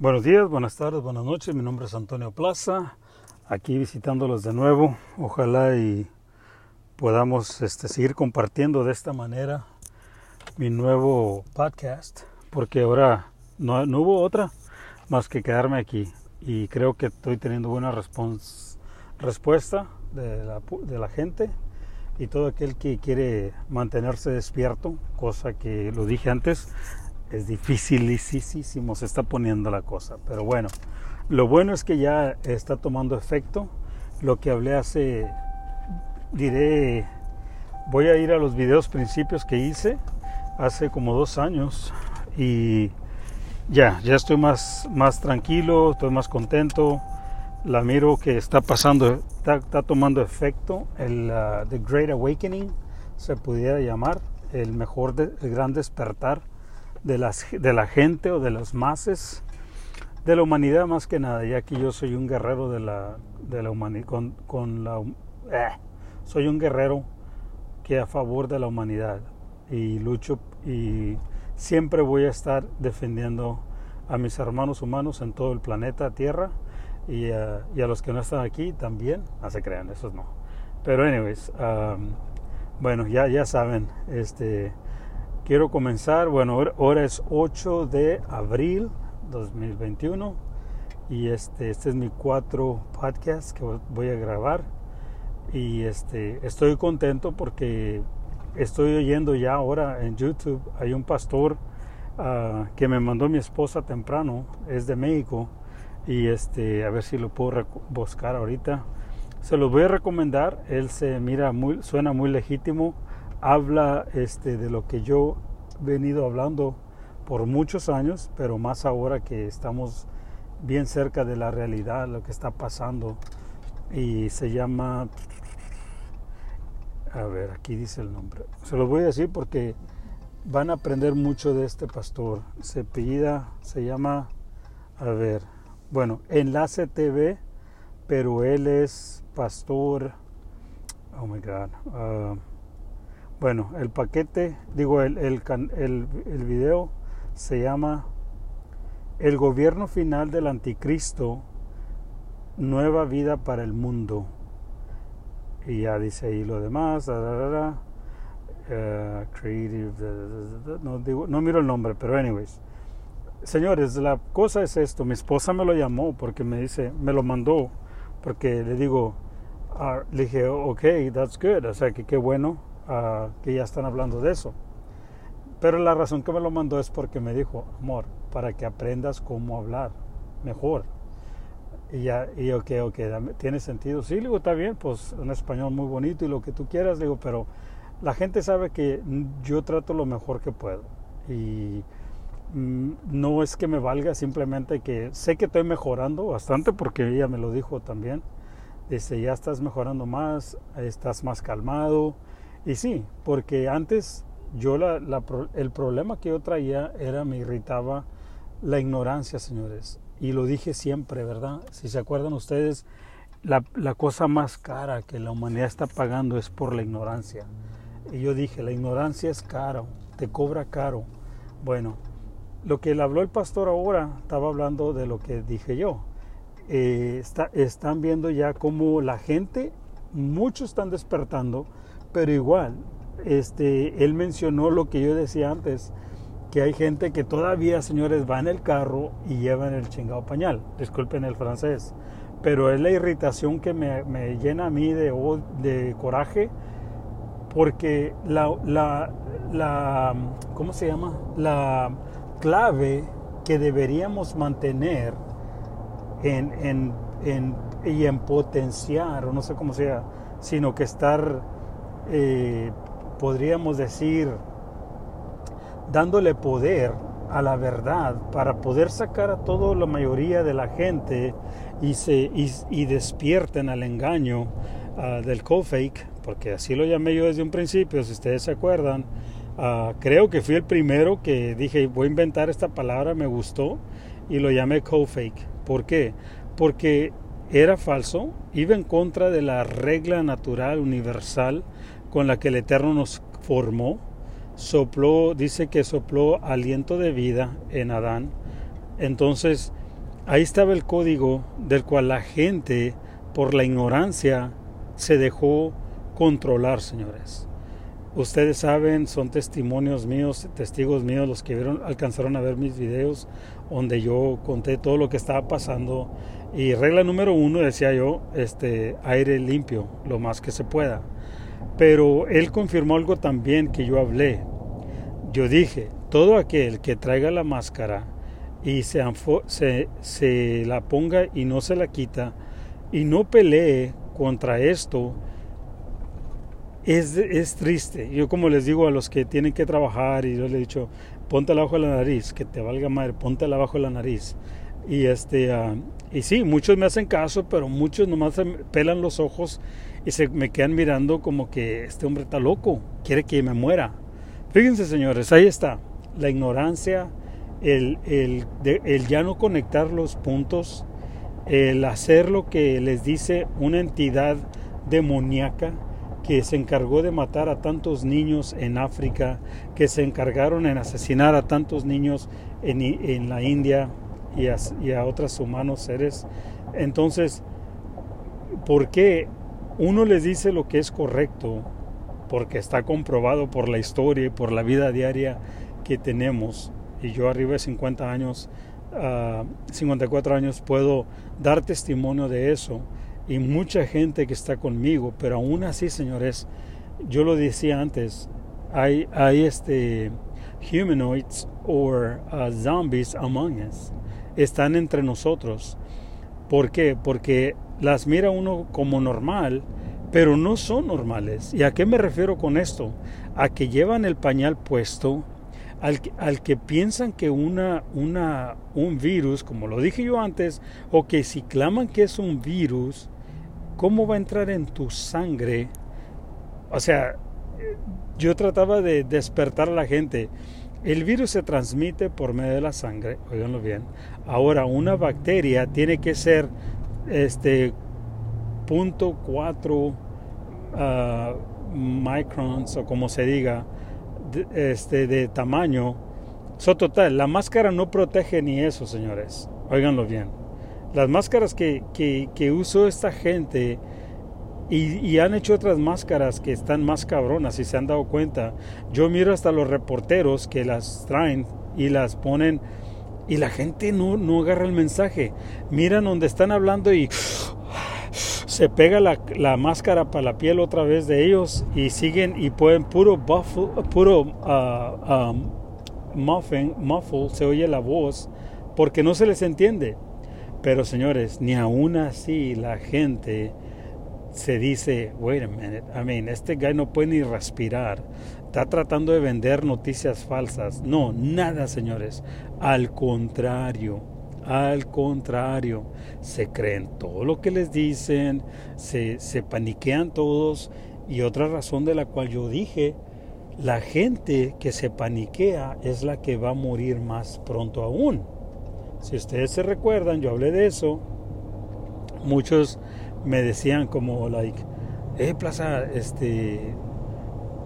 Buenos días, buenas tardes, buenas noches. Mi nombre es Antonio Plaza, aquí visitándolos de nuevo. Ojalá y podamos este, seguir compartiendo de esta manera mi nuevo podcast, porque ahora no, hubo otra más que quedarme aquí y creo que estoy teniendo buena respuesta de la gente y todo aquel que quiere mantenerse despierto, cosa que lo dije antes, es dificilísimo, se está poniendo la cosa. Pero bueno, lo bueno es que ya está tomando efecto. Lo que hablé hace, diré, voy a ir a los videos principios que hice hace como dos años y ya, ya estoy más, más tranquilo, estoy más contento. La miro que está pasando, está, tomando efecto. El uh, The Great Awakening se pudiera llamar, el mejor, el gran despertar de, las, de la gente o de las masas, de la humanidad más que nada, ya que yo soy un guerrero de la, de la humanidad, con, con la, eh, soy un guerrero que a favor de la humanidad y lucho y siempre voy a estar defendiendo a mis hermanos humanos en todo el planeta Tierra y a, y a los que no están aquí también, no se crean, esos no. Pero anyways, um, bueno, ya, ya saben, este, Quiero comenzar, bueno, ahora es 8 de abril 2021 y este, este es mi cuatro podcast que voy a grabar y este, estoy contento porque estoy oyendo ya ahora en YouTube, hay un pastor uh, que me mandó mi esposa temprano, es de México y este, a ver si lo puedo buscar ahorita. Se los voy a recomendar, él se mira muy, suena muy legítimo habla este, de lo que yo he venido hablando por muchos años, pero más ahora que estamos bien cerca de la realidad, lo que está pasando. Y se llama, a ver, aquí dice el nombre. Se los voy a decir porque van a aprender mucho de este pastor. Se apellida, se llama, a ver, bueno, Enlace TV, pero él es pastor, oh my God. Uh, bueno, el paquete, digo, el, el, el, video se llama El gobierno final del anticristo, nueva vida para el mundo. Y ya dice ahí lo demás, eh, creative, no, digo, no miro el nombre, pero anyways. Señores, la cosa es esto, mi esposa me lo llamó porque me dice, me lo mandó, porque le digo, ah, le dije, ok, that's good, o sea que qué bueno, que ya están hablando de eso. Pero la razón que me lo mandó es porque me dijo, amor, para que aprendas cómo hablar mejor. Y ya, y yo, ok, tiene sentido. Sí, digo, está bien, pues un español muy bonito y lo que tú quieras, digo, pero la gente sabe que yo trato lo mejor que puedo. Y mm, no es que me valga, simplemente que sé que estoy mejorando bastante porque ella me lo dijo también. Dice, ya estás mejorando más, estás más calmado, y sí, porque antes yo el problema que yo traía era, me irritaba la ignorancia, señores. Y lo dije siempre, ¿verdad? Si se acuerdan ustedes, la, cosa más cara que la humanidad está pagando es por la ignorancia. Y yo dije, la ignorancia es caro, te cobra caro. Bueno, lo que le habló el pastor ahora, estaba hablando de lo que dije yo. Eh, está, están viendo ya cómo la gente, muchos están despertando, pero igual, este, él mencionó lo que yo decía antes, que hay gente que todavía, señores, va en el carro y llevan el chingado pañal. Disculpen el francés. Pero es la irritación que me, me llena a mí de, de coraje porque la, la, la, ¿cómo se llama? La clave que deberíamos mantener en, en, en, y en potenciar, o no sé cómo sea, sino que estar eh, podríamos decir, dándole poder a la verdad para poder sacar a toda la mayoría de la gente y, se, y, despierten al engaño uh, del co-fake, porque así lo llamé yo desde un principio, si ustedes se acuerdan. Uh, creo que fui el primero que dije, voy a inventar esta palabra, me gustó, y lo llamé co-fake. ¿Por qué? Porque era falso, iba en contra de la regla natural universal con la que el Eterno nos formó, sopló, dice que sopló aliento de vida en Adán. Entonces, ahí estaba el código del cual la gente, por la ignorancia, se dejó controlar, señores. Ustedes saben, son testimonios míos, testigos míos, los que vieron, alcanzaron a ver mis videos, donde yo conté todo lo que estaba pasando. Y regla número uno, decía yo, este, aire limpio, lo más que se pueda. Pero él confirmó algo también que yo hablé. Yo dije, todo aquel que traiga la máscara y se, la ponga y no se la quita y no pelee contra esto, es, es, triste. Yo como les digo a los que tienen que trabajar y yo les he dicho, ponte abajo la nariz, que te valga madre, ponte abajo la nariz. Y este uh, y sí, muchos me hacen caso, pero muchos nomás pelan los ojos y se me quedan mirando como que este hombre está loco, quiere que me muera. Fíjense, señores, ahí está. La ignorancia, el, el, el ya no conectar los puntos, el hacer lo que les dice una entidad demoníaca que se encargó de matar a tantos niños en África, que se encargaron en asesinar a tantos niños en, en la India y a, y a otros humanos seres. Entonces, ¿por qué uno les dice lo que es correcto? Porque está comprobado por la historia y por la vida diaria que tenemos. Y yo arriba de 50 años, 54 ah, años, puedo dar testimonio de eso y mucha gente que está conmigo, pero aún así, señores, yo lo decía antes, hay, hay este humanoids o uh, zombies among us, están entre nosotros. ¿Por qué? Porque las mira uno como normal, pero no son normales. ¿Y a qué me refiero con esto? A que llevan el pañal puesto, al, que piensan que una, una, un virus, como lo dije yo antes, o que si claman que es un virus, ¿cómo va a entrar en tu sangre? O sea, yo trataba de despertar a la gente. El virus se transmite por medio de la sangre, oiganlo bien. Ahora, una bacteria tiene que ser este punto cuatro ah, microns o como se diga, de, este, de tamaño. So, total, la máscara no protege ni eso, señores. Óiganlo bien. Las máscaras que, que, usó esta gente y, han hecho otras máscaras que están más cabronas, si se han dado cuenta. Yo miro hasta los reporteros que las traen y las ponen y la gente no, no agarra el mensaje. Miran donde están hablando y se pega la, la, máscara para la piel otra vez de ellos y siguen y pueden puro buffle, puro uh, um, muffin, muffle, se oye la voz porque no se les entiende. Pero señores, ni aún así la gente se dice, wait a minute, I mean, este guy no puede ni respirar, está tratando de vender noticias falsas. No, nada, señores. Al contrario, al contrario, se creen todo lo que les dicen, se, se paniquean todos. Y otra razón de la cual yo dije, la gente que se paniquea es la que va a morir más pronto aún. Si ustedes se recuerdan, yo hablé de eso. Muchos me decían como, like, eh, Plaza, este,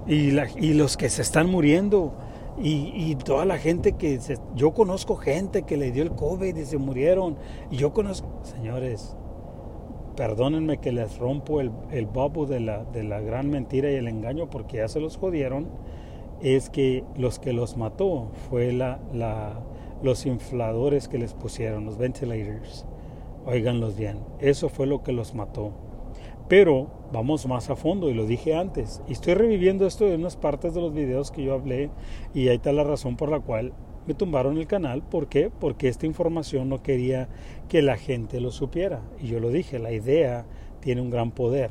y, la, y los que se están muriendo, y, toda la gente que, se, yo conozco gente que le dio el COVID y se murieron, y yo conozco, señores, perdónenme que les rompo el, el bobo de la, de la gran mentira y el engaño porque ya se los jodieron, es que los que los mató fue la, la los infladores que les pusieron, los ventilators. Óiganlos bien, eso fue lo que los mató. Pero vamos más a fondo y lo dije antes. Y estoy reviviendo esto en unas partes de los videos que yo hablé y ahí está la razón por la cual me tumbaron el canal. ¿Por qué? Porque esta información no quería que la gente lo supiera. Y yo lo dije, la idea tiene un gran poder.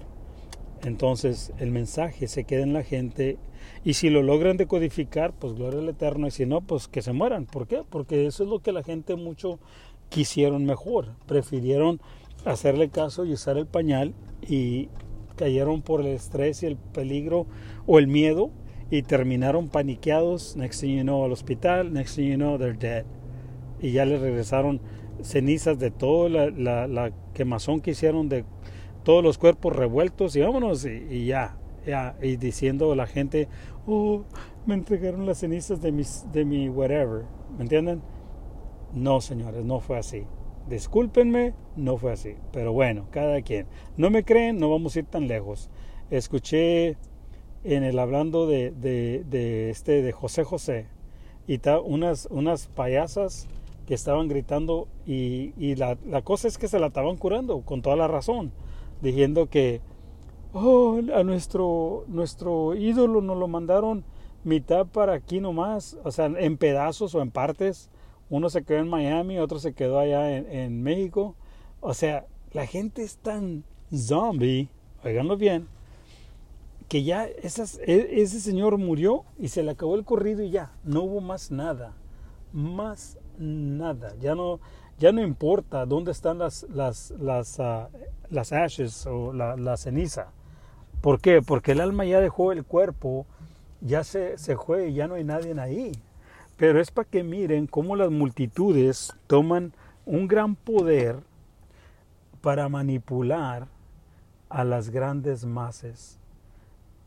Entonces el mensaje se queda en la gente y si lo logran decodificar, pues gloria al Eterno. Y si no, pues que se mueran. ¿Por qué? Porque eso es lo que la gente mucho quisieron mejor. Prefirieron hacerle caso y usar el pañal y cayeron por el estrés y el peligro o el miedo y terminaron paniqueados. Next thing you know, al hospital. Next thing you know, they're dead. Y ya les regresaron cenizas de toda la, la, quemazón que hicieron de todos los cuerpos revueltos y vámonos y ya, y diciendo a la gente, oh, me entregaron las cenizas de, mis, de mi whatever, ¿me entienden? No, señores, no fue así. Discúlpenme, no fue así. Pero bueno, cada quien. No me creen, no vamos a ir tan lejos. Escuché en el hablando de, de, este de José José y unas, unas payasas que estaban gritando y, la, la, cosa es que se la estaban curando con toda la razón, diciendo que oh, a nuestro, nuestro ídolo nos lo mandaron mitad para aquí nomás, o sea, en pedazos o en partes. Uno se quedó en Miami, otro se quedó allá en México. O sea, la gente es tan zombie, oiganlo bien, que ya e, ese señor murió y se le acabó el corrido y ya, no hubo más nada, más nada, ya no, ya no importa dónde están las, las, las, uh, las ashes o la, la, ceniza. ¿Por qué? Porque el alma ya dejó el cuerpo, ya se, se fue y ya no hay nadie ahí. Pero es para que miren cómo las multitudes toman un gran poder para manipular a las grandes masas.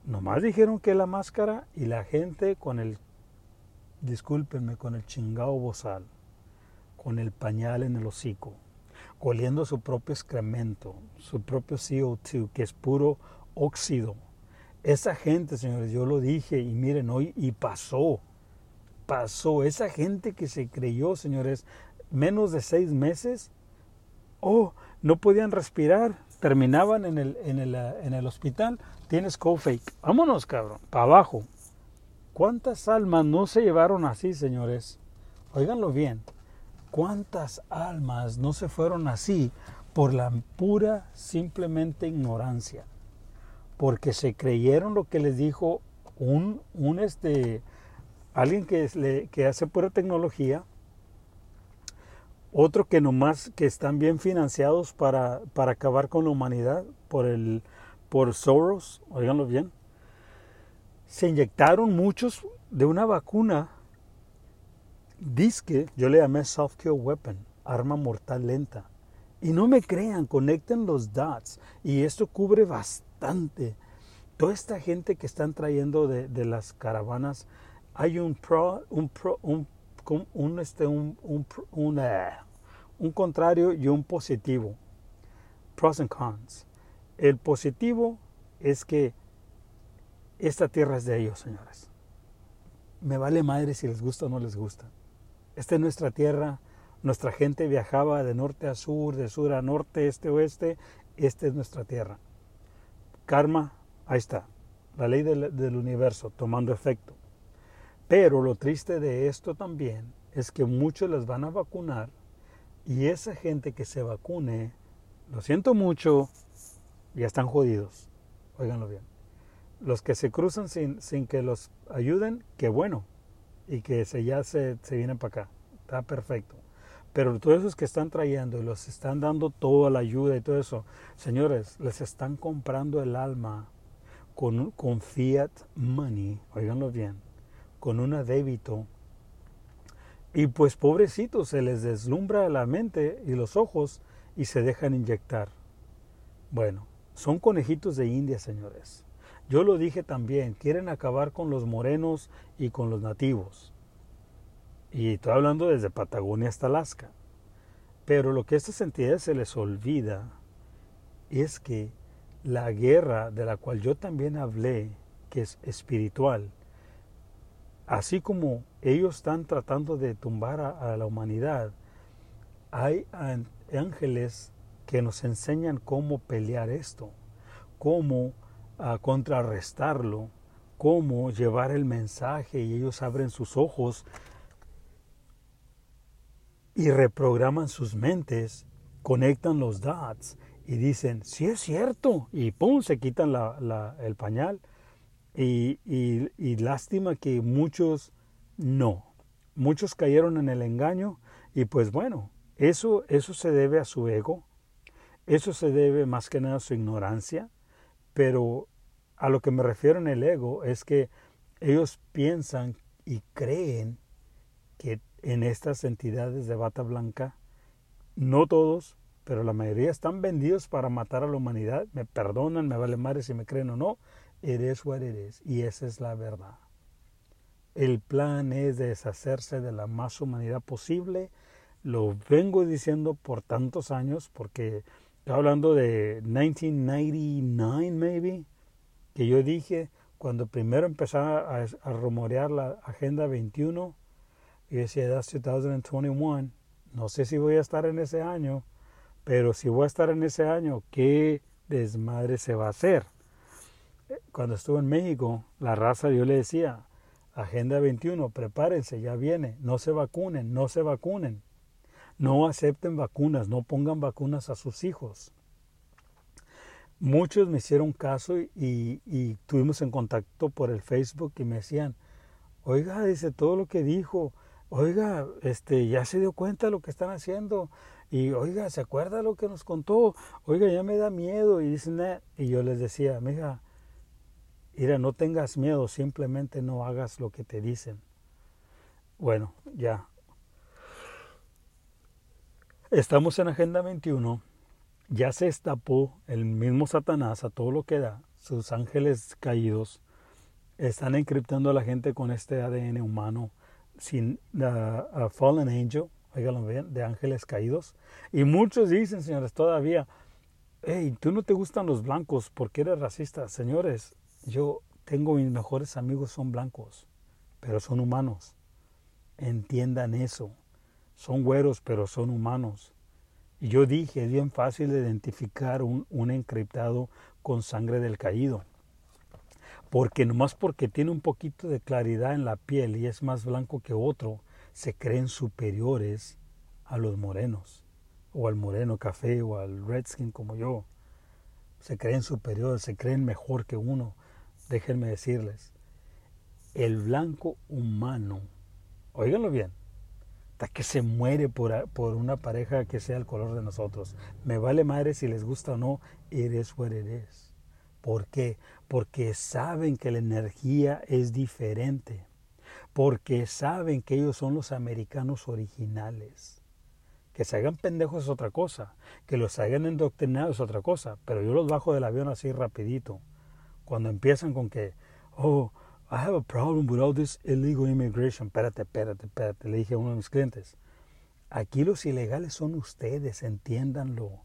Nomás dijeron que la máscara y la gente con el, discúlpenme, con el chingado bozal, con el pañal en el hocico, oliendo su propio excremento, su propio CO2, que es puro óxido. Esa gente, señores, yo lo dije y miren hoy, y pasó, pasó. Esa gente que se creyó, señores, menos de seis meses, oh, no podían respirar, terminaban en el, en el, en el hospital, tienes co-fake. Vámonos, cabrón, para abajo. ¿Cuántas almas no se llevaron así, señores? Óiganlo bien. ¿Cuántas almas no se fueron así por la pura, simplemente ignorancia? Porque se creyeron lo que les dijo un, un este, alguien que, que hace pura tecnología, otro que nomás que están bien financiados para, para acabar con la humanidad por el por Soros, oiganlo bien. Se inyectaron muchos de una vacuna disque, yo le llamé soft kill weapon, arma mortal lenta. Y no me crean, conecten los dots. Y esto cubre bastante. Toda esta gente que están trayendo de, de las caravanas, hay un pro, un pro, un, un, este, un, un, un, un contrario y un positivo. Pros and cons. El positivo es que esta tierra es de ellos, señores. Me vale madre si les gusta o no les gusta. Esta es nuestra tierra. Nuestra gente viajaba de norte a sur, de sur a norte, este a oeste. Esta es nuestra tierra. Karma, ahí está. La ley del, del universo tomando efecto. Pero lo triste de esto también es que muchos les van a vacunar y esa gente que se vacune, lo siento mucho, ya están jodidos. Óiganlo bien. Los que se cruzan sin, sin que los ayuden, qué bueno. Y que se, ya se, se vienen para acá. Está perfecto. Pero todos esos que están trayendo y los están dando toda la ayuda y todo eso, señores, les están comprando el alma con, con fiat money, óiganlo bien, con un débito y pues pobrecitos, se les deslumbra la mente y los ojos y se dejan inyectar. Bueno, son conejitos de India, señores. Yo lo dije también, quieren acabar con los morenos y con los nativos. Y estoy hablando desde Patagonia hasta Alaska. Pero lo que a estas entidades se les olvida es que la guerra de la cual yo también hablé, que es espiritual, así como ellos están tratando de tumbar a, la humanidad, hay ángeles que nos enseñan cómo pelear esto, cómo ah, contrarrestarlo, cómo llevar el mensaje y ellos abren sus ojos y reprograman sus mentes, conectan los dots y dicen, sí es cierto, y pum, se quitan el pañal y, lástima que muchos no. Muchos cayeron en el engaño y pues bueno, eso, eso se debe a su ego, eso se debe más que nada a su ignorancia, pero a lo que me refiero en el ego es que ellos piensan y creen que en estas entidades de bata blanca, no todos, pero la mayoría están vendidos para matar a la humanidad. Me perdonan, me vale madre si me creen o no, It is what it is. Y esa es la verdad. El plan es deshacerse de la más humanidad posible, lo vengo diciendo por tantos años, porque estoy hablando de 1999, maybe, que yo dije cuando primero empezaba a, rumorear la Agenda 21, y decía, that's 2021, no sé si voy a estar en ese año, pero si voy a estar en ese año, ¿qué desmadre se va a hacer? Cuando estuve en México, la raza yo le decía, Agenda 21, prepárense, ya viene, no se vacunen, no se vacunen. No acepten vacunas, no pongan vacunas a sus hijos. Muchos me hicieron caso y, tuvimos en contacto por el Facebook y me decían, oiga, dice todo lo que dijo, oiga, este, ya se dio cuenta de lo que están haciendo y oiga, ¿se acuerda lo que nos contó? Oiga, ya me da miedo y dicen, y yo les decía, mija, mira, no tengas miedo, simplemente no hagas lo que te dicen. Bueno, ya, Estamos en Agenda 21. Ya se estapó el mismo Satanás a todo lo que da. Sus ángeles caídos están encriptando a la gente con este ADN humano sin uh, fallen angel, oiganlo bien, de ángeles caídos. Y muchos dicen, señores, todavía, hey, tú no te gustan los blancos porque eres racista. Señores, yo tengo mis mejores amigos son blancos, pero son humanos. Entiendan eso. Son güeros, pero son humanos. Y yo dije, es bien fácil identificar un, un encriptado con sangre del caído. Porque nomás porque tiene un poquito de claridad en la piel y es más blanco que otro, se creen superiores a los morenos, o al moreno café, o al redskin como yo. Se creen superiores, se creen mejor que uno. Déjenme decirles, el blanco humano, óiganlo bien, hasta que se muere por, por, una pareja que sea el color de nosotros. Me vale madre si les gusta o no, eres what is. ¿Por qué? Porque saben que la energía es diferente. Porque saben que ellos son los americanos originales. Que se hagan pendejos es otra cosa. Que los hagan endoctrinados es otra cosa. Pero yo los bajo del avión así rapidito. Cuando empiezan con que, oh, I have a problem with all this illegal immigration. Espérate, espérate, espérate. Le dije a uno de mis clientes. Aquí los ilegales son ustedes, entiéndanlo.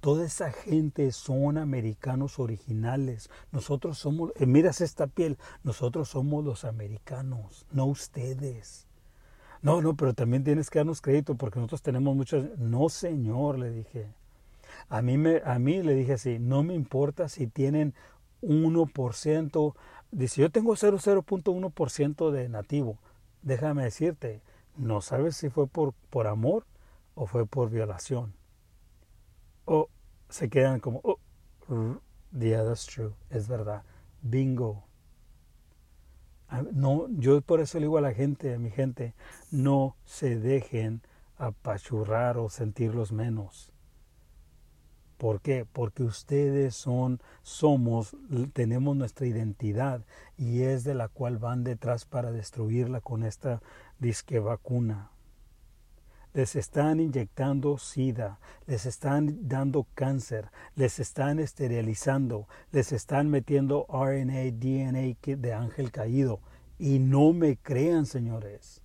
Toda esa gente son americanos originales. Nosotros somos, eh, miras esta piel, nosotros somos los americanos, no ustedes. No, no, pero también tienes que darnos crédito porque nosotros tenemos muchos. No, señor, le dije. A mí, me, a mí le dije así, no me importa si tienen 1%, Dice, yo tengo 0,0.1% de nativo. Déjame decirte, no sabes si fue por, por amor o fue por violación. O se quedan como, oh, yeah, that's true, es verdad. Bingo. No, yo por eso le digo a la gente, a mi gente, no se dejen apachurrar o sentirlos menos. ¿Por qué? Porque ustedes son, somos, tenemos nuestra identidad y es de la cual van detrás para destruirla con esta disque vacuna. Les están inyectando sida, les están dando cáncer, les están esterilizando, les están metiendo RNA, DNA de ángel caído. Y no me crean, señores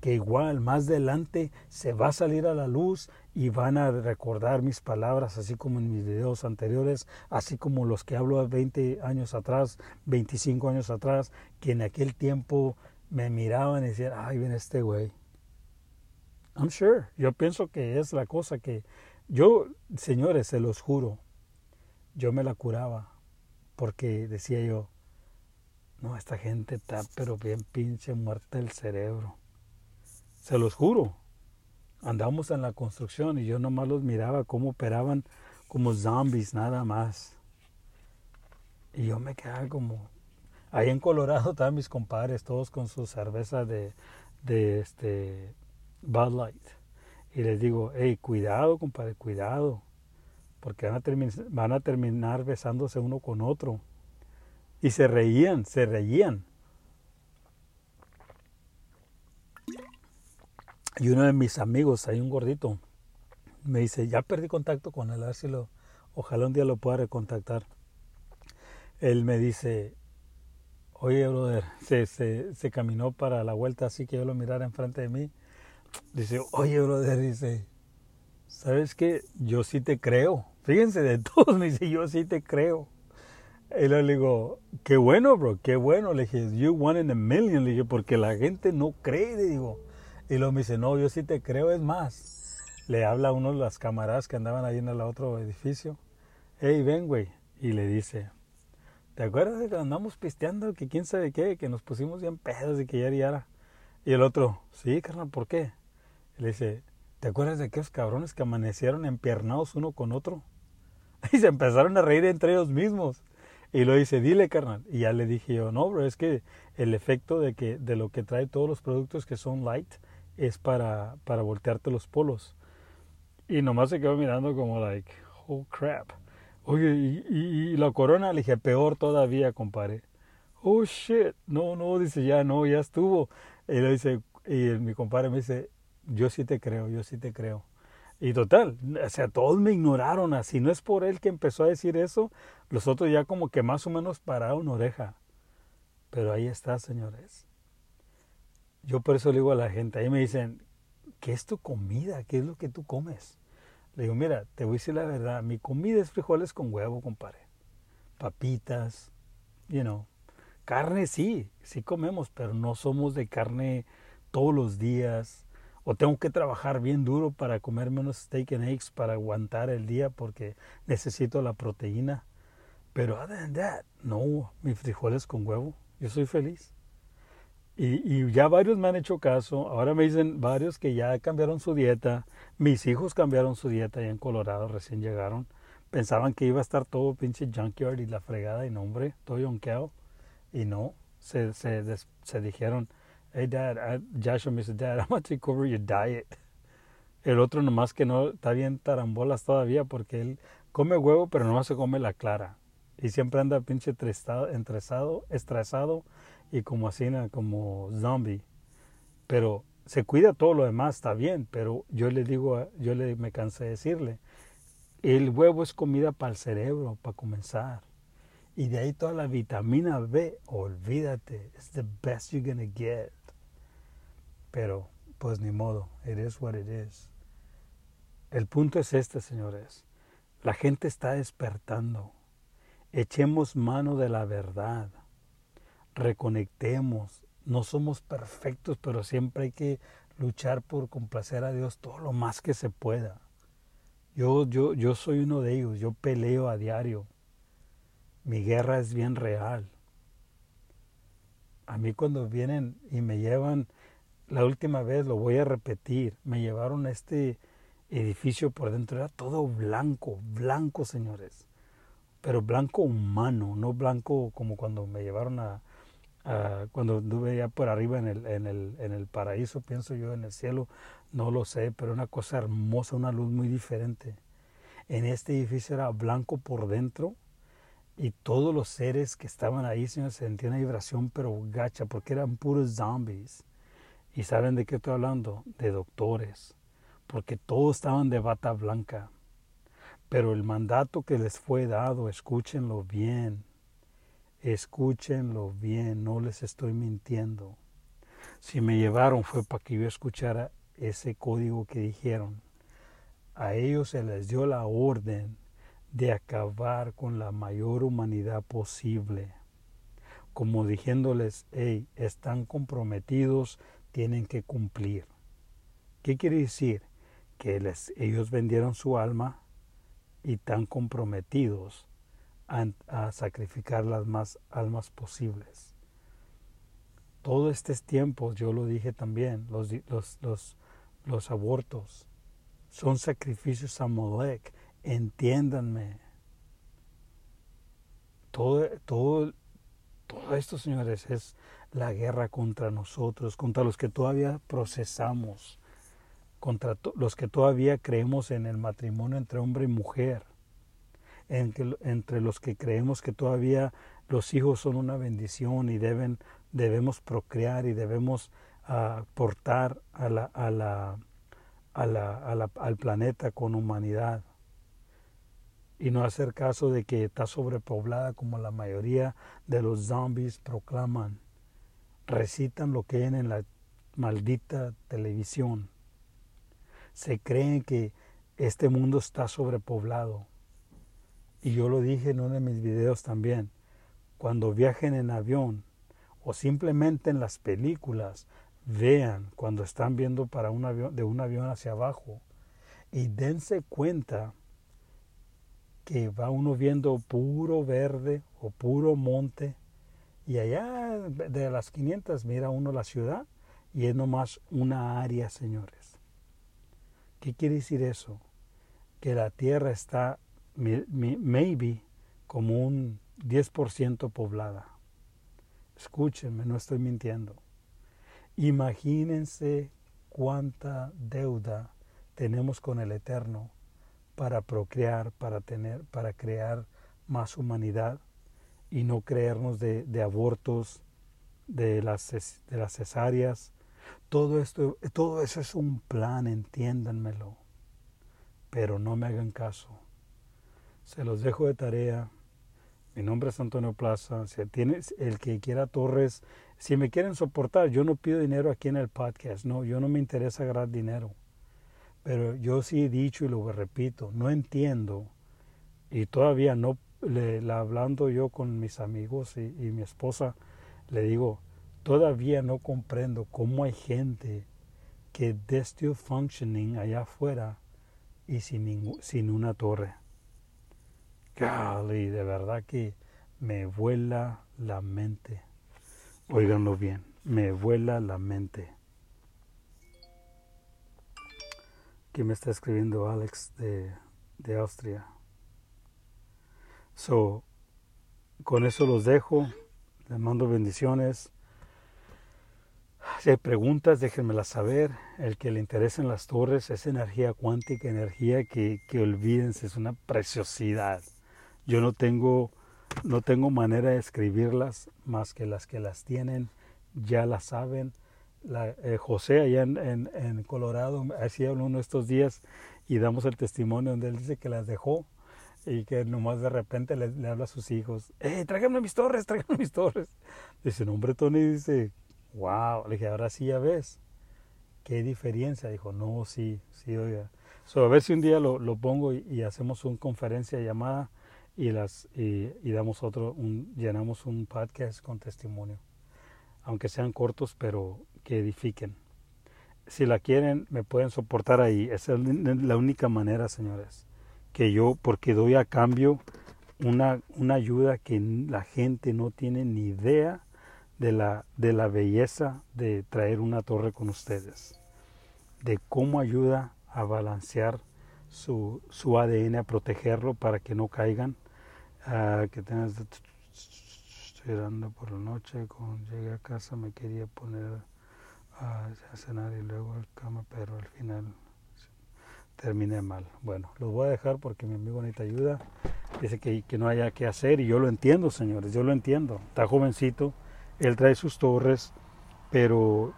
que igual más adelante se va a salir a la luz y van a recordar mis palabras, así como en mis videos anteriores, así como los que hablo 20 años atrás, 25 años atrás, que en aquel tiempo me miraban y decían, ay, viene este güey. I'm sure. Yo pienso que es la cosa que yo, señores, se los juro, yo me la curaba porque decía yo, no, esta gente está pero bien pinche muerta el cerebro. Se los juro. Andamos en la construcción y yo nomás los miraba cómo operaban como zombies, nada más. Y yo me quedaba como... Ahí en Colorado estaban mis compadres, todos con su cerveza de, de este Bud Light. Y les digo, hey, cuidado, compadre, cuidado. Porque van a, van a terminar besándose uno con otro. Y se reían, se reían. Y uno de mis amigos, hay un gordito, me dice, ya perdí contacto con él, a lo, ojalá un día lo pueda recontactar. Él me dice, oye, brother, se, se, se caminó para la vuelta así que yo lo mirara enfrente de mí. dice, oye, brother, dice, ¿sabes qué? Yo sí te creo. Fíjense, de todos me dice, yo sí te creo. Y le digo, qué bueno, bro, qué bueno. Le dije, you one in a million. Le dije, porque la gente no cree, le digo. Y luego me dice, no, yo sí te creo, es más. Le habla a uno de las camaradas que andaban ahí en el otro edificio. Hey, ven, güey. Y le dice, ¿te acuerdas de que andamos pisteando? Que quién sabe qué, que nos pusimos bien pedos y que ya era. Y el otro, sí, carnal, ¿por qué? Y le dice, ¿te acuerdas de aquellos cabrones que amanecieron empiernados uno con otro? Y se empezaron a reír entre ellos mismos. Y lo dice, dile, carnal. Y ya le dije yo, no, bro, es que el efecto de, que, de lo que trae todos los productos que son light es para, para voltearte los polos. Y nomás se quedó mirando como, like, oh crap. Oye, y, la corona, le dije, peor todavía, compadre. Oh shit, no, no, dice, ya no, ya estuvo. Y le dice, y mi compadre me dice, yo sí te creo, yo sí te creo. Y total, o sea, todos me ignoraron. Así no es por él que empezó a decir eso, los otros ya como que más o menos pararon oreja. Pero ahí está, señores. Yo por eso le digo a la gente, ahí me dicen, ¿qué es tu comida? ¿Qué es lo que tú comes? Le digo, mira, te voy a decir la verdad, mi comida es frijoles con huevo, compadre. Papitas, you know. Carne sí, sí comemos, pero no somos de carne todos los días o tengo que trabajar bien duro para comer menos steak and eggs para aguantar el día porque necesito la proteína. Pero other than that, no, mis frijoles con huevo, yo soy feliz. Y, ya varios me han hecho caso, ahora me dicen varios que ya cambiaron su dieta, mis hijos cambiaron su dieta ya en Colorado, recién llegaron, pensaban que iba a estar todo pinche junkyard y la fregada y no hombre, todo yonkeado, y no, se, se, se dijeron, hey dad, Joshua me dice, dad, I'm gonna take over your diet. El otro nomás que no está bien tarambolas todavía porque él come huevo pero no se come la clara. Y siempre anda pinche entresado, estresado y como así, como zombie. Pero se cuida todo lo demás, está bien, pero yo le digo, yo le me cansé de decirle, el huevo es comida para el cerebro, para comenzar. Y de ahí toda la vitamina B, olvídate, it's the best you're gonna get. Pero, pues ni modo, it is what it is. El punto es este, señores. La gente está despertando. Echemos mano de la verdad. Reconectemos. No somos perfectos, pero siempre hay que luchar por complacer a Dios todo lo más que se pueda. Yo, yo, yo soy uno de ellos. Yo peleo a diario. Mi guerra es bien real. A mí cuando vienen y me llevan la última vez, lo voy a repetir, me llevaron a este edificio por dentro, era todo blanco, blanco, señores, pero blanco humano, no blanco como cuando me llevaron a, cuando anduve ya por arriba en el, en, el, en el paraíso, pienso yo, en el cielo, no lo sé, pero una cosa hermosa, una luz muy diferente. En este edificio era blanco por dentro y todos los seres que estaban ahí, señores, sentían una vibración, pero gacha, porque eran puros zombies ¿Y saben de qué estoy hablando? De doctores, porque todos estaban de bata blanca. Pero el mandato que les fue dado, escúchenlo bien, escúchenlo bien, no les estoy mintiendo. Si me llevaron fue para que yo escuchara ese código que dijeron. A ellos se les dio la orden de acabar con la mayor humanidad posible, como diciéndoles, hey, están comprometidos tienen que cumplir. ¿Qué quiere decir? Que ellos vendieron su alma y están comprometidos a, sacrificar las más almas posibles. Todo este tiempo, yo lo dije también, los, los, los, los abortos son sacrificios a Molech, entiéndanme. Todo, todo, todo esto, señores, es la guerra contra nosotros, contra los que todavía procesamos, contra los que todavía creemos en el matrimonio entre hombre y mujer, entre los que creemos que todavía los hijos son una bendición y deben, debemos procrear y debemos aportar a la, a la, a la, al planeta con humanidad y no hacer caso de que está sobrepoblada como la mayoría de los zombies proclaman recitan lo que ven en la maldita televisión. Se creen que este mundo está sobrepoblado. Y yo lo dije en uno de mis videos también. Cuando viajen en avión o simplemente en las películas, vean cuando están viendo para un avión, de un avión hacia abajo y dense cuenta que va uno viendo puro verde o puro monte y allá de las 500 mira uno la ciudad y es nomás una área, señores. ¿Qué quiere decir eso? Que la tierra está, maybe, como un 10% poblada. Escúchenme, no estoy mintiendo. Imagínense cuánta deuda tenemos con el Eterno para procrear, para tener, para crear más humanidad y no creernos de, abortos, de las, de las cesáreas. Todo esto, todo eso es un plan, entiéndanmelo. Pero no me hagan caso. Se los dejo de tarea. Mi nombre es Antonio Plaza. Si tienes el que quiera Torres, si me quieren soportar, yo no pido dinero aquí en el podcast. No, yo no me interesa ganar dinero. Pero yo sí he dicho y lo repito, no entiendo y todavía no, le, hablando yo con mis amigos y, mi esposa, le digo, todavía no comprendo cómo hay gente que de still functioning allá afuera y sin, sin una torre. Golly, de verdad que me vuela la mente. Óiganlo bien, me vuela la mente. Aquí me está escribiendo Alex de, de Austria. So, con eso los dejo. Les mando bendiciones. Si hay preguntas, déjenmelas saber. El que le interesen las torres es energía cuántica, energía que, que olvídense, es una preciosidad. Yo no tengo, no tengo manera de escribirlas más que las que las tienen, ya las saben eh, José allá en, en, Colorado, así habló uno estos días y damos el testimonio donde él dice que las dejó y que nomás de repente le, habla a sus hijos, ¡eh, tráiganme mis torres, tráiganme mis torres! Dice, no, hombre, Tony dice, wow, le dije, ahora sí ya ves, qué diferencia. Dijo, no, sí, sí, oiga. So, a ver si un día lo, lo pongo y, hacemos una conferencia llamada y, las, y, y damos otro, un, llenamos un podcast con testimonio aunque sean cortos, pero que edifiquen. Si la quieren, me pueden soportar ahí. Esa es la única manera, señores. Que yo, porque doy a cambio una, una ayuda que la gente no tiene ni idea de la, de la belleza de traer una torre con ustedes. De cómo ayuda a balancear su, su ADN, a protegerlo para que no caigan. Uh, que tengas esperando por la noche. Cuando llegué a casa me quería poner a, cenar y luego al cama, pero al final terminé mal. Bueno, los voy a dejar porque mi amigo necesita ayuda. Dice que, que no haya que hacer y yo lo entiendo, señores, yo lo entiendo. Está jovencito, él trae sus torres, pero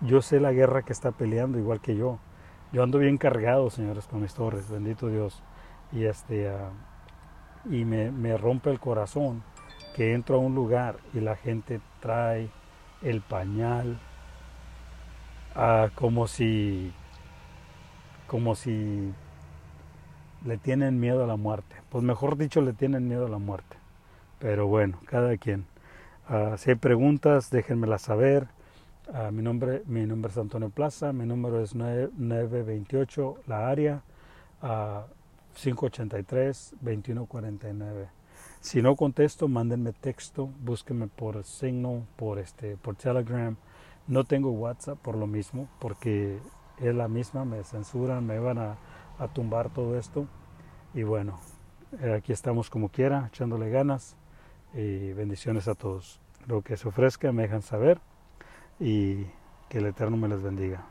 yo sé la guerra que está peleando igual que yo. Yo ando bien cargado, señores, con mis torres, bendito Dios. Y este uh, y me, me rompe el corazón que entro a un lugar y la gente trae el pañal ah, como si como si le tienen miedo a la muerte. Pues mejor dicho, le tienen miedo a la muerte. Pero bueno, cada quien. Ah, si hay preguntas, déjenmelas saber. Ah, mi, nombre, mi nombre es Antonio Plaza, mi número es 928, la área, 583-2149. Si no contesto, mándenme texto, búsquenme por signo, por este, por Telegram. No tengo WhatsApp por lo mismo, porque es la misma, me censuran, me van a, a tumbar todo esto. Y bueno, eh, aquí estamos como quiera, echándole ganas y bendiciones a todos. Lo que se ofrezca me dejan saber y que el Eterno me les bendiga.